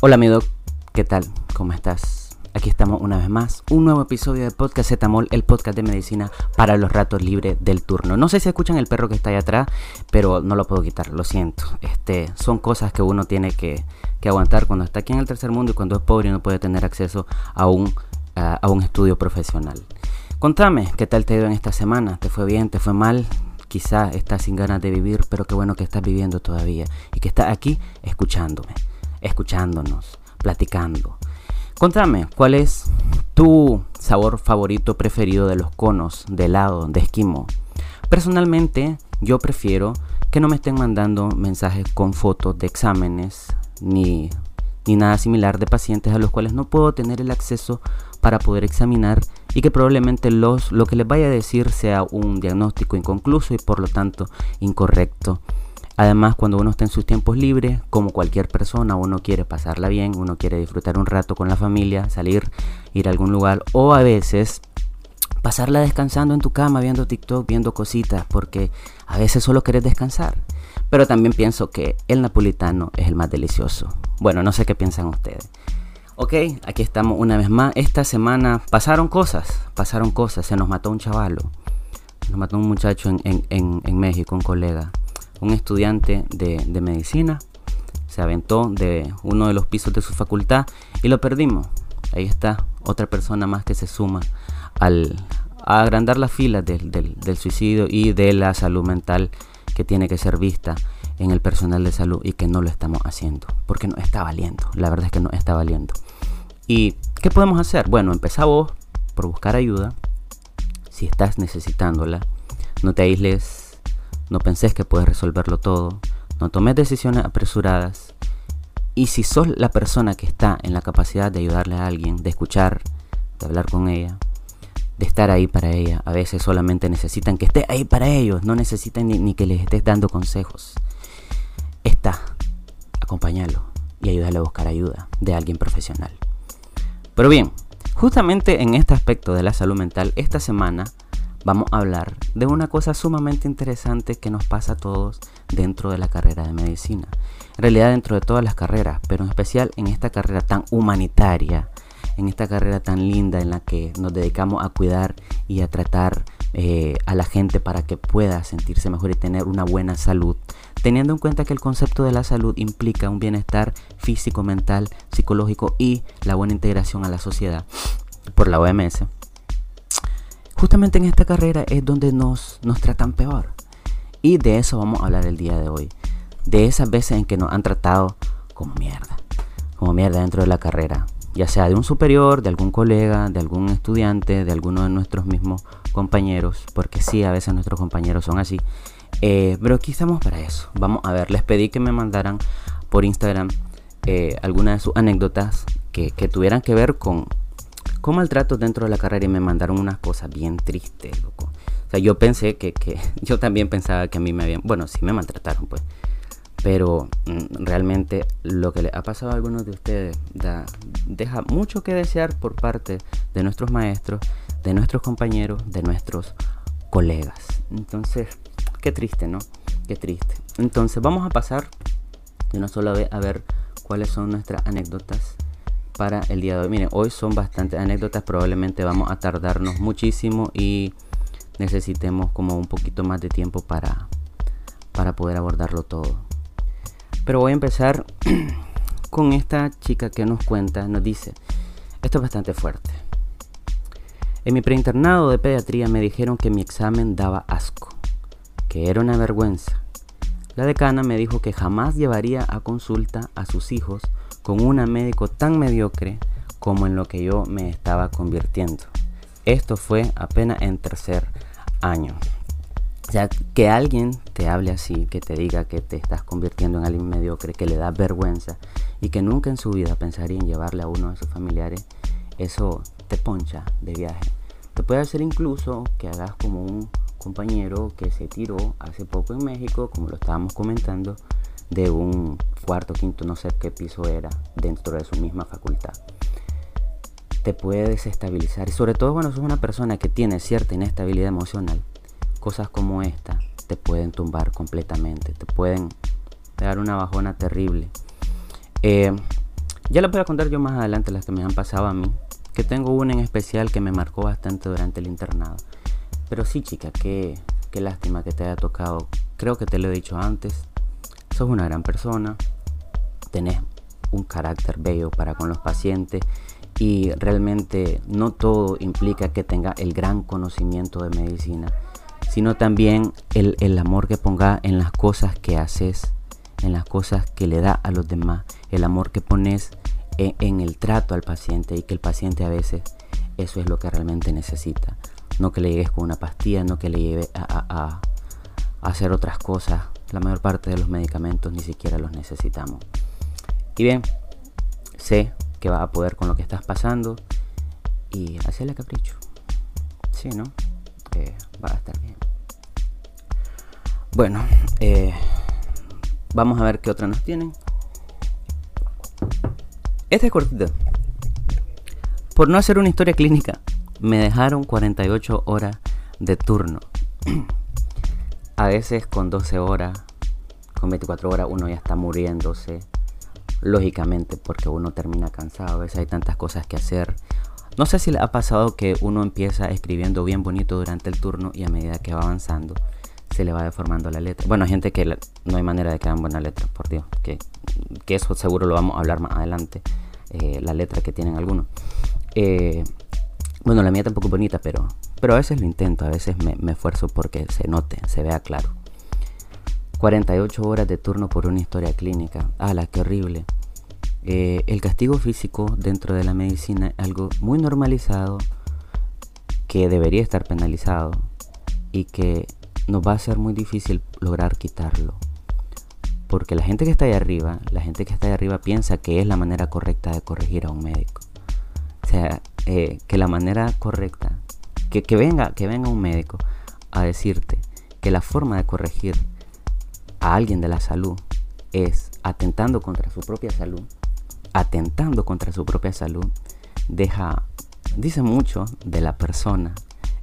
Hola amigo, ¿qué tal? ¿Cómo estás? Aquí estamos una vez más, un nuevo episodio de Podcast Zetamol, el podcast de medicina para los ratos libres del turno. No sé si escuchan el perro que está ahí atrás, pero no lo puedo quitar, lo siento. Este, son cosas que uno tiene que, aguantar cuando está aquí en el tercer mundo y cuando es pobre y no puede tener acceso a un, a un estudio profesional. Contame, ¿qué tal te ha ido en esta semana? ¿Te fue bien? ¿Te fue mal? Quizá estás sin ganas de vivir, pero qué bueno que estás viviendo todavía y que estás aquí escuchándome escuchándonos, platicando. Contame, ¿cuál es tu sabor favorito preferido de los conos de helado, de esquimo? Personalmente, yo prefiero que no me estén mandando mensajes con fotos de exámenes ni, ni nada similar de pacientes a los cuales no puedo tener el acceso para poder examinar y que probablemente los, lo que les vaya a decir sea un diagnóstico inconcluso y por lo tanto incorrecto. Además, cuando uno está en sus tiempos libres, como cualquier persona, uno quiere pasarla bien, uno quiere disfrutar un rato con la familia, salir, ir a algún lugar o a veces pasarla descansando en tu cama, viendo TikTok, viendo cositas, porque a veces solo querés descansar. Pero también pienso que el napolitano es el más delicioso. Bueno, no sé qué piensan ustedes. Ok, aquí estamos una vez más. Esta semana pasaron cosas, pasaron cosas. Se nos mató un chavalo. Nos mató un muchacho en, en México, un colega un estudiante de, medicina, se aventó de uno de los pisos de su facultad y lo perdimos. Ahí está otra persona más que se suma al, a agrandar las filas del, suicidio y de la salud mental que tiene que ser vista en el personal de salud y que no lo estamos haciendo, porque no está valiendo, la verdad es que no está valiendo. ¿Y qué podemos hacer? Bueno, empezá vos por buscar ayuda, si estás necesitándola, no te aísles no pensés que puedes resolverlo todo. No tomes decisiones apresuradas. Y si sos la persona que está en la capacidad de ayudarle a alguien, de escuchar, de hablar con ella, de estar ahí para ella, a veces solamente necesitan que estés ahí para ellos, no necesitan ni, que les estés dando consejos. Está, acompáñalo y ayúdale a buscar ayuda de alguien profesional. Pero bien, justamente en este aspecto de la salud mental, esta semana vamos a hablar de una cosa sumamente interesante que nos pasa a todos dentro de la carrera de medicina. En realidad dentro de todas las carreras, pero en especial en esta carrera tan humanitaria, en esta carrera tan linda en la que nos dedicamos a cuidar y a tratar eh, a la gente para que pueda sentirse mejor y tener una buena salud, teniendo en cuenta que el concepto de la salud implica un bienestar físico, mental, psicológico y la buena integración a la sociedad por la OMS. Justamente en esta carrera es donde nos, nos tratan peor. Y de eso vamos a hablar el día de hoy. De esas veces en que nos han tratado como mierda. Como mierda dentro de la carrera. Ya sea de un superior, de algún colega, de algún estudiante, de alguno de nuestros mismos compañeros. Porque sí, a veces nuestros compañeros son así. Eh, pero aquí estamos para eso. Vamos a ver, les pedí que me mandaran por Instagram eh, algunas de sus anécdotas que, que tuvieran que ver con, con maltratos dentro de la carrera y me mandaron unas cosas bien tristes, loco. O sea, yo pensé que, que yo también pensaba que a mí me habían, bueno, sí me maltrataron, pues. Pero mm, realmente lo que le ha pasado a algunos de ustedes da, deja mucho que desear por parte de nuestros maestros, de nuestros compañeros, de nuestros colegas. Entonces, qué triste, ¿no? Qué triste. Entonces, vamos a pasar de una sola vez a ver cuáles son nuestras anécdotas para el día de hoy. Miren, hoy son bastantes anécdotas, probablemente vamos a tardarnos muchísimo y necesitemos como un poquito más de tiempo para, para poder abordarlo todo. Pero voy a empezar con esta chica que nos cuenta, nos dice, esto es bastante fuerte. En mi preinternado de pediatría me dijeron que mi examen daba asco, que era una vergüenza. La decana me dijo que jamás llevaría a consulta a sus hijos con una médico tan mediocre como en lo que yo me estaba convirtiendo. Esto fue apenas en tercer año. O sea, que alguien te hable así, que te diga que te estás convirtiendo en alguien mediocre, que le da vergüenza y que nunca en su vida pensaría en llevarle a uno de sus familiares, eso te poncha de viaje. Te puede hacer incluso que hagas como un compañero que se tiró hace poco en México, como lo estábamos comentando, de un cuarto, quinto, no sé qué piso era, dentro de su misma facultad. Te puede desestabilizar y sobre todo cuando sos una persona que tiene cierta inestabilidad emocional, cosas como esta te pueden tumbar completamente, te pueden dar una bajona terrible. Eh, Ya les voy a contar yo más adelante las que me han pasado a mí, que tengo una en especial que me marcó bastante durante el internado. Pero sí, chica, qué, qué lástima que te haya tocado. Creo que te lo he dicho antes. Sos una gran persona, tenés un carácter bello para con los pacientes y realmente no todo implica que tenga el gran conocimiento de medicina, sino también el, amor que ponga en las cosas que haces, en las cosas que le da a los demás, el amor que pones en, el trato al paciente y que el paciente a veces eso es lo que realmente necesita. No que le llegues con una pastilla, no que le lleve a hacer otras cosas. La mayor parte de los medicamentos ni siquiera los necesitamos. Y bien, sé que vas a poder con lo que estás pasando y hacerle capricho. Sí, ¿no? Eh, va a estar bien. Bueno, eh, vamos a ver qué otra nos tienen. Esta es cortita. Por no hacer una historia clínica, me dejaron 48 horas de turno. a veces con 12 horas, con 24 horas uno ya está muriéndose lógicamente porque uno termina cansado, a veces hay tantas cosas que hacer. No sé si le ha pasado que uno empieza escribiendo bien bonito durante el turno y a medida que va avanzando se le va deformando la letra. Bueno, hay gente que no hay manera de que hagan buena letra, por Dios, que, que eso seguro lo vamos a hablar más adelante, eh, la letra que tienen algunos. Eh, bueno, la mía tampoco es bonita, pero, pero a veces lo intento, a veces me, esfuerzo porque se note, se vea claro. 48 horas de turno por una historia clínica. ¡Hala, qué horrible! Eh, el castigo físico dentro de la medicina es algo muy normalizado que debería estar penalizado y que nos va a ser muy difícil lograr quitarlo. Porque la gente que está ahí arriba, la gente que está ahí arriba piensa que es la manera correcta de corregir a un médico. O sea, eh, que la manera correcta, que, venga, que venga un médico a decirte que la forma de corregir a alguien de la salud es atentando contra su propia salud, atentando contra su propia salud, deja, dice mucho de la persona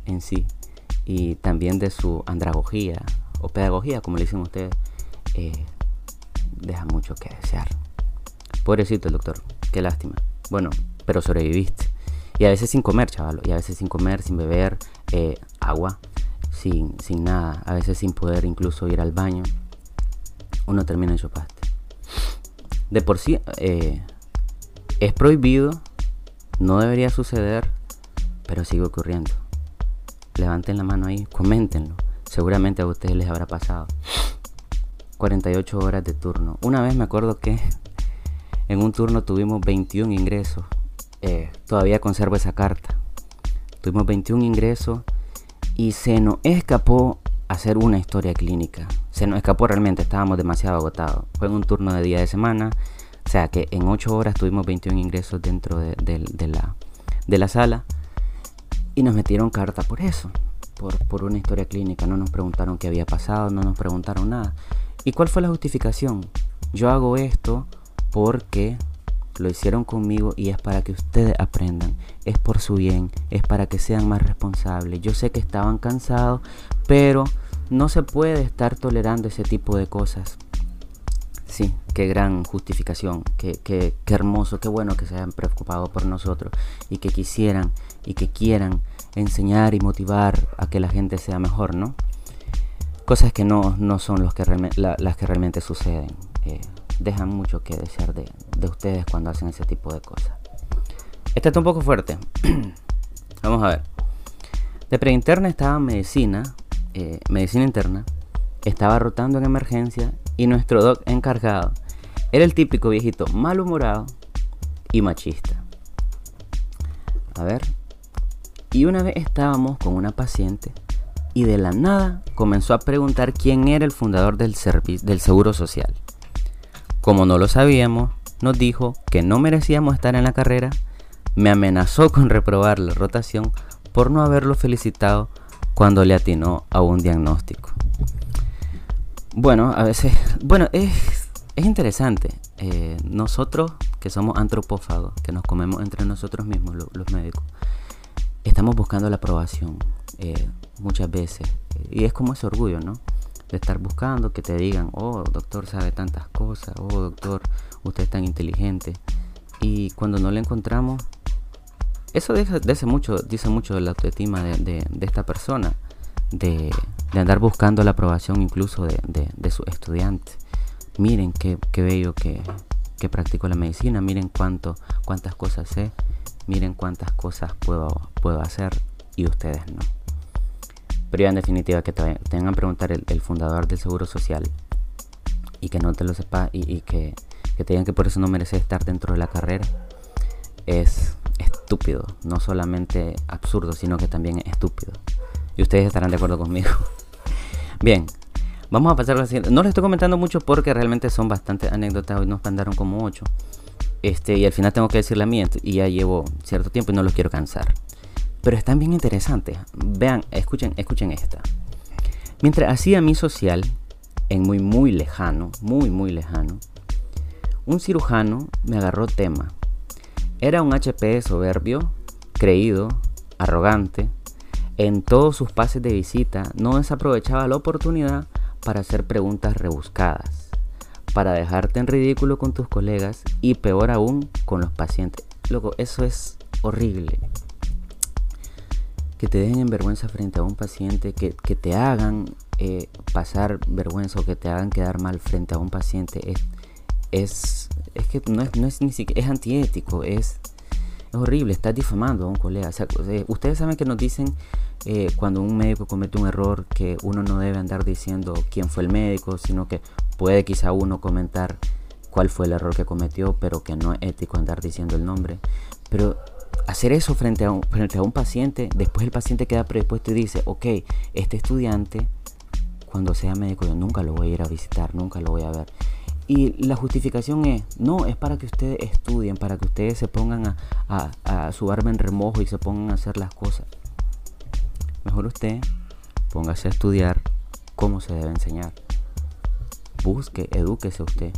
en sí y también de su andragogía o pedagogía, como le dicen ustedes, eh, deja mucho que desear. Pobrecito el doctor, qué lástima. Bueno, pero sobreviviste. Y a veces sin comer, chaval, y a veces sin comer, sin beber, eh, agua, sin, sin nada, a veces sin poder incluso ir al baño uno termina en paste. De por sí eh, es prohibido, no debería suceder, pero sigue ocurriendo. Levanten la mano ahí, coméntenlo. Seguramente a ustedes les habrá pasado. 48 horas de turno. Una vez me acuerdo que en un turno tuvimos 21 ingresos. Eh, todavía conservo esa carta. Tuvimos 21 ingresos y se nos escapó hacer una historia clínica. Se nos escapó realmente, estábamos demasiado agotados. Fue en un turno de día de semana, o sea que en 8 horas tuvimos 21 ingresos dentro de, la, de la sala y nos metieron carta por eso, por, por una historia clínica. No nos preguntaron qué había pasado, no nos preguntaron nada. ¿Y cuál fue la justificación? Yo hago esto porque lo hicieron conmigo y es para que ustedes aprendan, es por su bien, es para que sean más responsables. Yo sé que estaban cansados, pero no se puede estar tolerando ese tipo de cosas. Sí, qué gran justificación, qué, qué, qué hermoso, qué bueno que se hayan preocupado por nosotros y que quisieran y que quieran enseñar y motivar a que la gente sea mejor, ¿no? Cosas que no, no son los que las que realmente suceden. Eh, dejan mucho que desear de, ustedes cuando hacen ese tipo de cosas. Este está un poco fuerte. Vamos a ver. De preinterna estaba medicina, eh, medicina interna, estaba rotando en emergencia y nuestro doc encargado era el típico viejito malhumorado y machista. A ver. Y una vez estábamos con una paciente y de la nada comenzó a preguntar quién era el fundador del, del seguro social. Como no lo sabíamos, nos dijo que no merecíamos estar en la carrera, me amenazó con reprobar la rotación por no haberlo felicitado cuando le atinó a un diagnóstico. Bueno, a veces, bueno, es, interesante. Eh, nosotros que somos antropófagos, que nos comemos entre nosotros mismos, los médicos, estamos buscando la aprobación eh, muchas veces. Y es como ese orgullo, ¿no? De estar buscando que te digan, oh, doctor sabe tantas cosas, oh, doctor, usted es tan inteligente. y cuando no la encontramos, eso dice, mucho, dice mucho de la autoestima de, esta persona, de, andar buscando la aprobación incluso de, de sus estudiantes. Miren qué, bello que, que practico la medicina, miren cuánto, cuántas cosas sé, miren cuántas cosas puedo, puedo hacer y ustedes no. Pero ya en definitiva que te tengan que preguntar el, fundador del Seguro Social y que no te lo sepa y, que, que, te digan que por eso no mereces estar dentro de la carrera es estúpido, no solamente absurdo, sino que también es estúpido. Y ustedes estarán de acuerdo conmigo. Bien, vamos a pasar a la siguiente. No les estoy comentando mucho porque realmente son bastante anécdotas. Hoy nos mandaron como 8. Este, y al final tengo que decir la mía y ya llevo cierto tiempo y no los quiero cansar. Pero están bien interesantes. Vean, escuchen, escuchen esta. Mientras hacía mi social, en muy, muy lejano, muy, muy lejano, un cirujano me agarró tema. Era un HP soberbio, creído, arrogante. En todos sus pases de visita no desaprovechaba la oportunidad para hacer preguntas rebuscadas, para dejarte en ridículo con tus colegas y peor aún con los pacientes. Loco, eso es horrible que te dejen en vergüenza frente a un paciente, que, te hagan eh, pasar vergüenza o que te hagan quedar mal frente a un paciente, es, es, es que no es, no es ni siquiera, es antiético, es, es horrible, estás difamando a un colega. Eh, ustedes saben que nos dicen eh, cuando un médico comete un error que uno no debe andar diciendo quién fue el médico, sino que puede quizá uno comentar cuál fue el error que cometió, pero que no es ético andar diciendo el nombre. Pero hacer eso frente a, un, frente a un paciente, después el paciente queda predispuesto y dice, ok, este estudiante, cuando sea médico, yo nunca lo voy a ir a visitar, nunca lo voy a ver. Y la justificación es, no, es para que ustedes estudien, para que ustedes se pongan a, a, su arma en remojo y se pongan a hacer las cosas. Mejor usted póngase a estudiar cómo se debe enseñar. Busque, edúquese usted.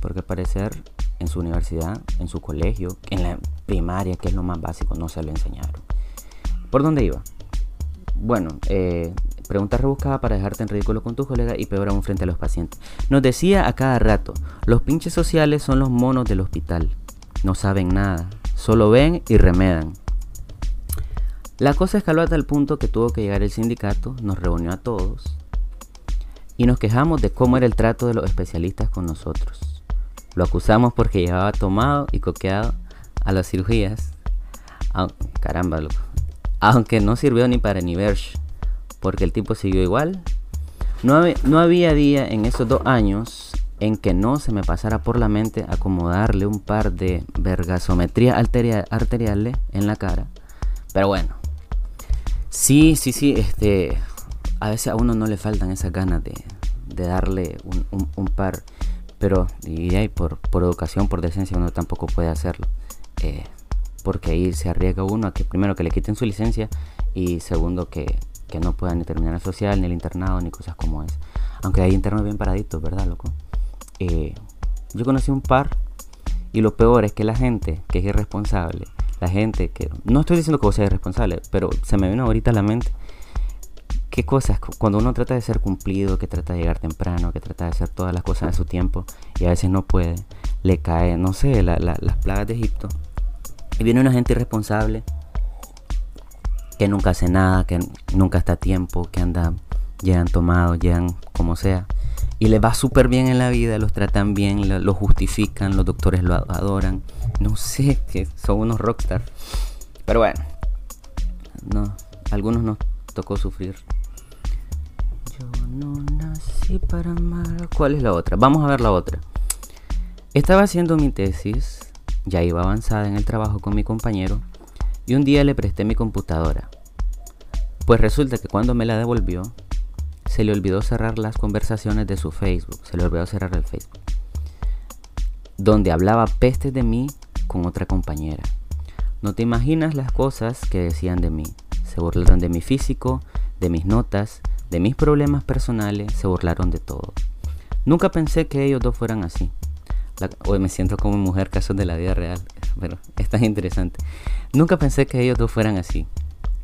Porque parecer en su universidad, en su colegio, en la primaria, que es lo más básico, no se lo enseñaron. ¿Por dónde iba? Bueno, eh, preguntas rebuscadas para dejarte en ridículo con tus colegas y peor aún frente a los pacientes. Nos decía a cada rato, los pinches sociales son los monos del hospital. No saben nada, solo ven y remedan. La cosa escaló hasta el punto que tuvo que llegar el sindicato, nos reunió a todos y nos quejamos de cómo era el trato de los especialistas con nosotros. Lo acusamos porque llevaba tomado y coqueado a las cirugías. caramba, Aunque no sirvió ni para ni porque el tipo siguió igual. No, no había día en esos dos años en que no se me pasara por la mente acomodarle un par de vergasometrías arteriales en la cara. Pero bueno, sí, sí, sí, este, a veces a uno no le faltan esas ganas de, darle un par pero y por educación, por decencia, uno tampoco puede hacerlo. Eh, porque ahí se arriesga uno a que primero que le quiten su licencia y segundo que, que no puedan ni terminar el social, ni el internado, ni cosas como es. Aunque hay internos bien paraditos, ¿verdad, loco? Eh, yo conocí un par y lo peor es que la gente que es irresponsable, la gente que... No estoy diciendo que vos seas irresponsable, pero se me vino ahorita a la mente qué cosas, cuando uno trata de ser cumplido, que trata de llegar temprano, que trata de hacer todas las cosas a su tiempo y a veces no puede, le cae, no sé, las plagas de Egipto. Y viene una gente irresponsable que nunca hace nada, que nunca está a tiempo, que anda, llegan tomados, llegan como sea. Y le va súper bien en la vida, los tratan bien, lo, justifican, los doctores lo adoran. No sé, que son unos rockstar. Pero bueno, no, algunos nos tocó sufrir no nací para amar. ¿Cuál es la otra? Vamos a ver la otra. Estaba haciendo mi tesis, ya iba avanzada en el trabajo con mi compañero, y un día le presté mi computadora. Pues resulta que cuando me la devolvió, se le olvidó cerrar las conversaciones de su Facebook, se le olvidó cerrar el Facebook, donde hablaba pestes de mí con otra compañera. No te imaginas las cosas que decían de mí. Se burlaron de mi físico, de mis notas, de mis problemas personales, se burlaron de todo. Nunca pensé que ellos dos fueran así. Hoy me siento como mujer casos de la vida real, pero es tan interesante. Nunca pensé que ellos dos fueran así.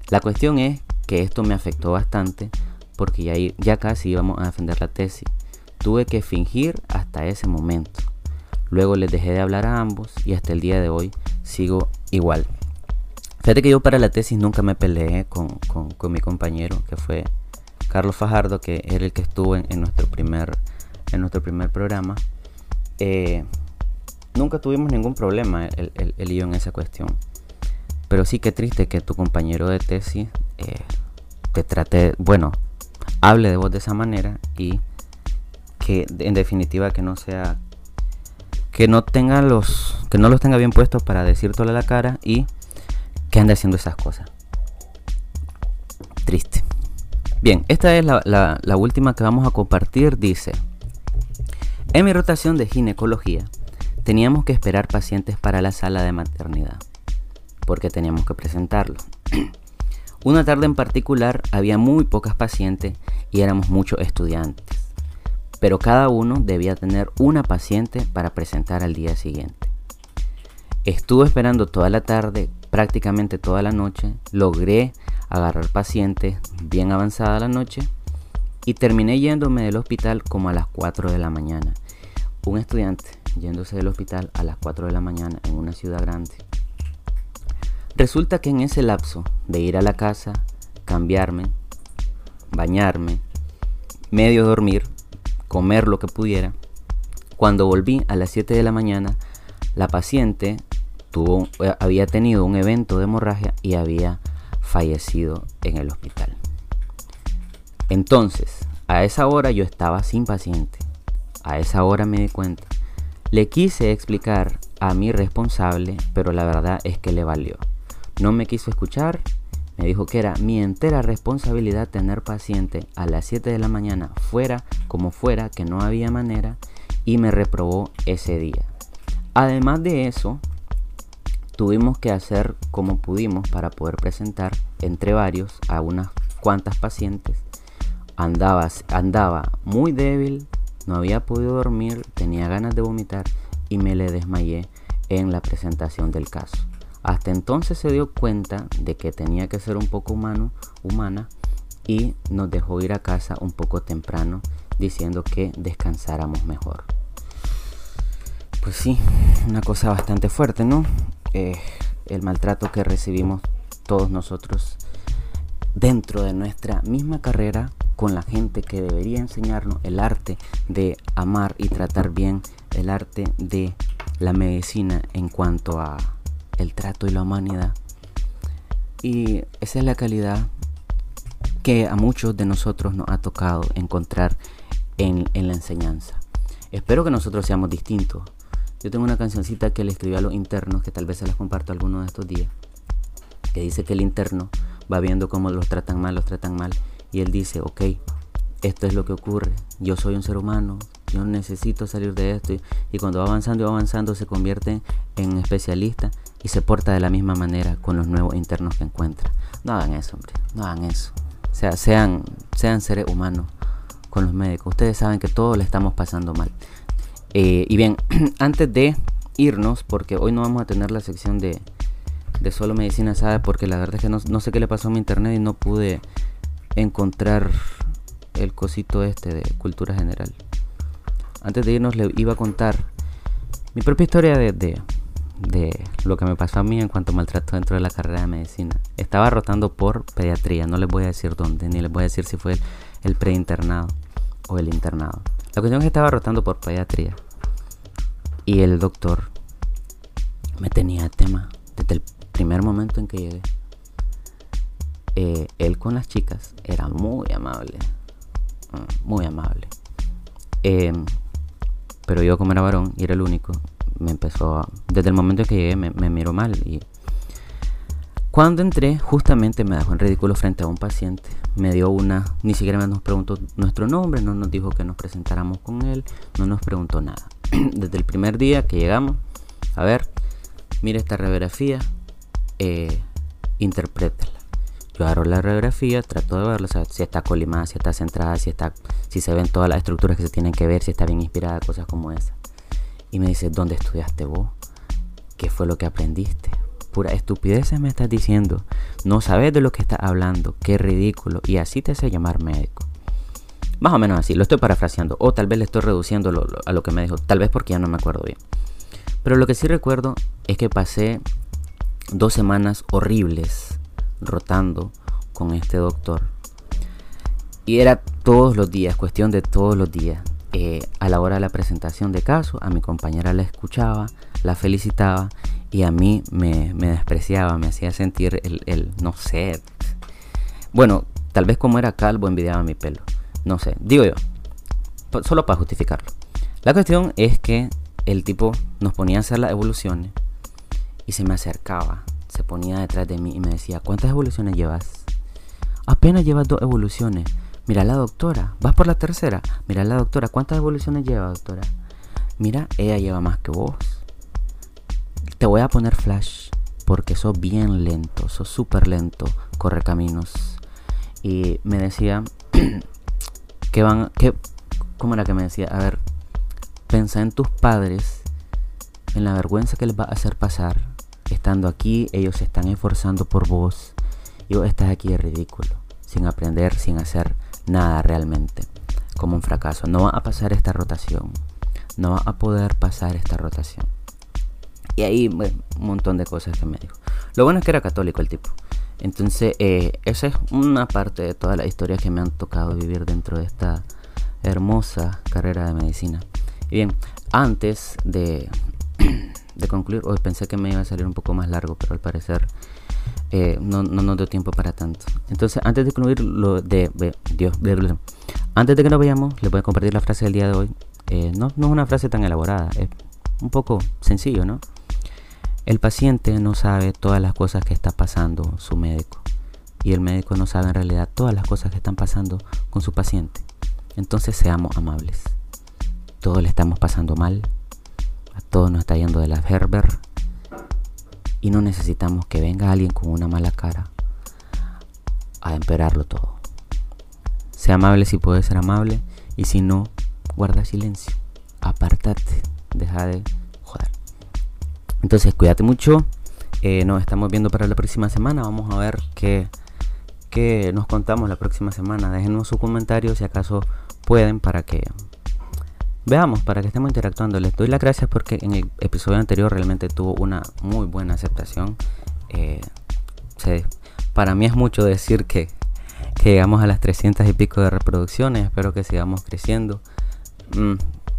La cuestión es que esto me afectó bastante porque ya, casi íbamos a defender la tesis. Tuve que fingir hasta ese momento. Luego les dejé de hablar a ambos y hasta el día de hoy sigo igual. Fíjate que yo para la tesis nunca me peleé con, mi compañero, que fue Carlos Fajardo, que era el que estuvo en nuestro primer programa. Eh, nunca tuvimos ningún problema el, el, y yo en esa cuestión. Pero sí que triste que tu compañero de tesis eh, te trate, bueno, hable de vos de esa manera y que en definitiva que no sea que no tenga los que no los tenga bien puestos para decírtelo a la cara y que ande haciendo esas cosas triste bien esta es la, la última que vamos a compartir dice en mi rotación de ginecología teníamos que esperar pacientes para la sala de maternidad porque teníamos que presentarlo. Una tarde en particular había muy pocas pacientes y éramos muchos estudiantes, pero cada uno debía tener una paciente para presentar al día siguiente. Estuve esperando toda la tarde, prácticamente toda la noche, logré agarrar pacientes bien avanzada la noche y terminé yéndome del hospital como a las 4 de la mañana. Un estudiante yéndose del hospital a las 4 de la mañana en una ciudad grande Resulta que en ese lapso de ir a la casa, cambiarme, bañarme, medio dormir, comer lo que pudiera, cuando volví a las 7 de la mañana, la paciente tuvo, eh, había tenido un evento de hemorragia y había fallecido en el hospital. Entonces, a esa hora yo estaba sin paciente. A esa hora me di cuenta. Le quise explicar a mi responsable, pero la verdad es que le valió. No me quiso escuchar, me dijo que era mi entera responsabilidad tener paciente a las 7 de la mañana, fuera como fuera, que no había manera, y me reprobó ese día. Además de eso, tuvimos que hacer como pudimos para poder presentar entre varios a unas cuantas pacientes. Andaba, andaba muy débil, no había podido dormir, tenía ganas de vomitar y me le desmayé en la presentación del caso. Hasta entonces se dio cuenta de que tenía que ser un poco humano, humana, y nos dejó ir a casa un poco temprano diciendo que descansáramos mejor. Pues sí, una cosa bastante fuerte, ¿no? Eh, el maltrato que recibimos todos nosotros dentro de nuestra misma carrera con la gente que debería enseñarnos el arte de amar y tratar bien, el arte de la medicina en cuanto a el trato y la humanidad. Y esa es la calidad que a muchos de nosotros nos ha tocado encontrar en, la enseñanza. Espero que nosotros seamos distintos. Yo tengo una cancioncita que le escribí a los internos, que tal vez se las comparto algunos de estos días, que dice que el interno va viendo cómo los tratan mal, los tratan mal, y él dice, ok, esto es lo que ocurre, yo soy un ser humano, yo necesito salir de esto, y, cuando va avanzando y va avanzando se convierte en especialista y se porta de la misma manera con los nuevos internos que encuentra. No hagan eso, hombre, no hagan eso. O sea, sean, sean seres humanos con los médicos. Ustedes saben que todos le estamos pasando mal. Eh, y bien, antes de irnos, porque hoy no vamos a tener la sección de, de solo medicina sabe, porque la verdad es que no, no sé qué le pasó a mi internet y no pude encontrar el cosito este de cultura general. Antes de irnos le iba a contar mi propia historia de, de lo que me pasó a mí en cuanto a maltrato dentro de la carrera de medicina. Estaba rotando por pediatría, no les voy a decir dónde, ni les voy a decir si fue el, preinternado o el internado. La cuestión es que estaba rotando por pediatría y el doctor me tenía tema desde el primer momento en que llegué. Eh, él con las chicas era muy amable, mm, muy amable. Em, pero yo como era varón y era el único, me empezó desde el momento en que llegué me, miró mal y cuando entré justamente me dejó en ridículo frente a un paciente. Me dio una ni siquiera nos preguntó nuestro nombre no nos dijo que nos presentáramos con él no nos preguntó nada. Desde el primer día que llegamos a ver mire esta radiografía eh, yo agarro la radiografía, trato de verla, si está colimada, si está centrada, si está, si se ven todas las estructuras que se tienen que ver, si está bien inspirada, cosas como esas. Y me dice, ¿dónde estudiaste vos? ¿Qué fue lo que aprendiste? Pura estupidez me estás diciendo. No sabes de lo que estás hablando. Qué ridículo. Y así te hace llamar médico. Más o menos así. Lo estoy parafraseando. O tal vez le estoy reduciendo a lo que me dijo. Tal vez porque ya no me acuerdo bien. Pero lo que sí recuerdo es que pasé dos semanas horribles rotando con este doctor. Y era todos los días, cuestión de todos los días. Eh, a la hora de la presentación de caso, a mi compañera la escuchaba, la felicitaba y a mí me, despreciaba, me hacía sentir el, el, no sé. Bueno, tal vez como era calvo envidiaba mi pelo. No sé, digo yo, solo para justificarlo. La cuestión es que el tipo nos ponía a hacer las evoluciones y se me acercaba, se ponía detrás de mí y me decía, ¿cuántas evoluciones llevas? Apenas llevas dos evoluciones. Mira la doctora, vas por la tercera. Mira la doctora, ¿cuántas evoluciones lleva, doctora? Mira, ella lleva más que vos. Te voy a poner flash porque sos bien lento, sos súper lento, corre caminos. Y me decía que van, que, ¿cómo era que me decía? A ver, pensa en tus padres, en la vergüenza que les va a hacer pasar. Estando aquí, ellos se están esforzando por vos y vos estás aquí de ridículo, sin aprender, sin hacer nada realmente, como un fracaso. No va a pasar esta rotación, no va a poder pasar esta rotación. Y ahí, un montón de cosas que me dijo. Lo bueno es que era católico el tipo. Entonces, eh, esa es una parte de todas las historias que me han tocado vivir dentro de esta hermosa carrera de medicina. Y bien, antes de, de concluir, hoy pensé que me iba a salir un poco más largo, pero al parecer eh, no, no nos dio tiempo para tanto. Entonces, antes de concluir lo de, Dios, antes de que nos vayamos, les voy a compartir la frase del día de hoy. Eh, no, no es una frase tan elaborada, es un poco sencillo, ¿no? El paciente no sabe todas las cosas que está pasando su médico y el médico no sabe en realidad todas las cosas que están pasando con su paciente. Entonces seamos amables. Todos le estamos pasando mal, a todos nos está yendo de la Herber y no necesitamos que venga alguien con una mala cara a emperarlo todo. Sea amable si puede ser amable y si no, guarda silencio, apártate, deja de entonces cuídate mucho. Eh, nos estamos viendo para la próxima semana. Vamos a ver qué, qué nos contamos la próxima semana. Déjenos sus comentarios si acaso pueden para que veamos, para que estemos interactuando. Les doy las gracias porque en el episodio anterior realmente tuvo una muy buena aceptación. Eh, para mí es mucho decir que, llegamos a las 300 y pico de reproducciones. Espero que sigamos creciendo. Mm,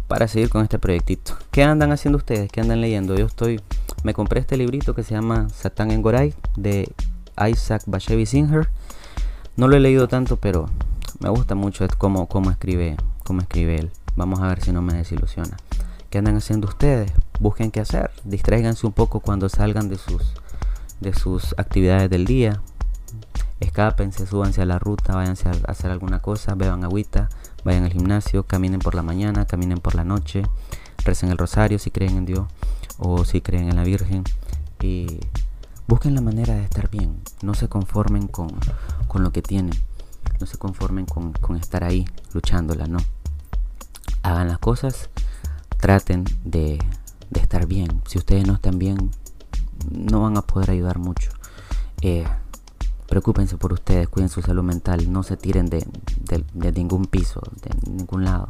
para seguir con este proyectito. ¿Qué andan haciendo ustedes? ¿Qué andan leyendo? Yo estoy, me compré este librito que se llama Satán en Goray de Isaac Bashevis Singer. No lo he leído tanto, pero me gusta mucho cómo, cómo, escribe, cómo escribe él. Vamos a ver si no me desilusiona. ¿Qué andan haciendo ustedes? Busquen qué hacer. Distráiganse un poco cuando salgan de sus, de sus actividades del día. Escápense, súbanse a la ruta, váyanse a hacer alguna cosa, beban agüita, vayan al gimnasio, caminen por la mañana, caminen por la noche, recen el rosario si creen en Dios o si creen en la Virgen y busquen la manera de estar bien, no se conformen con, lo que tienen, no se conformen con, estar ahí luchándola, no. Hagan las cosas, traten de, de, estar bien. Si ustedes no están bien, no van a poder ayudar mucho. Eh, Preocúpense por ustedes, cuiden su salud mental, no se tiren de, ningún piso, de ningún lado.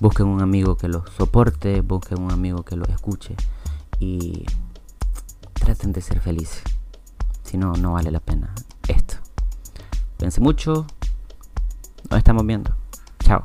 Busquen un amigo que los soporte, busquen un amigo que los escuche y traten de ser felices. Si no, no vale la pena esto. Cuídense mucho. Nos estamos viendo. Chao.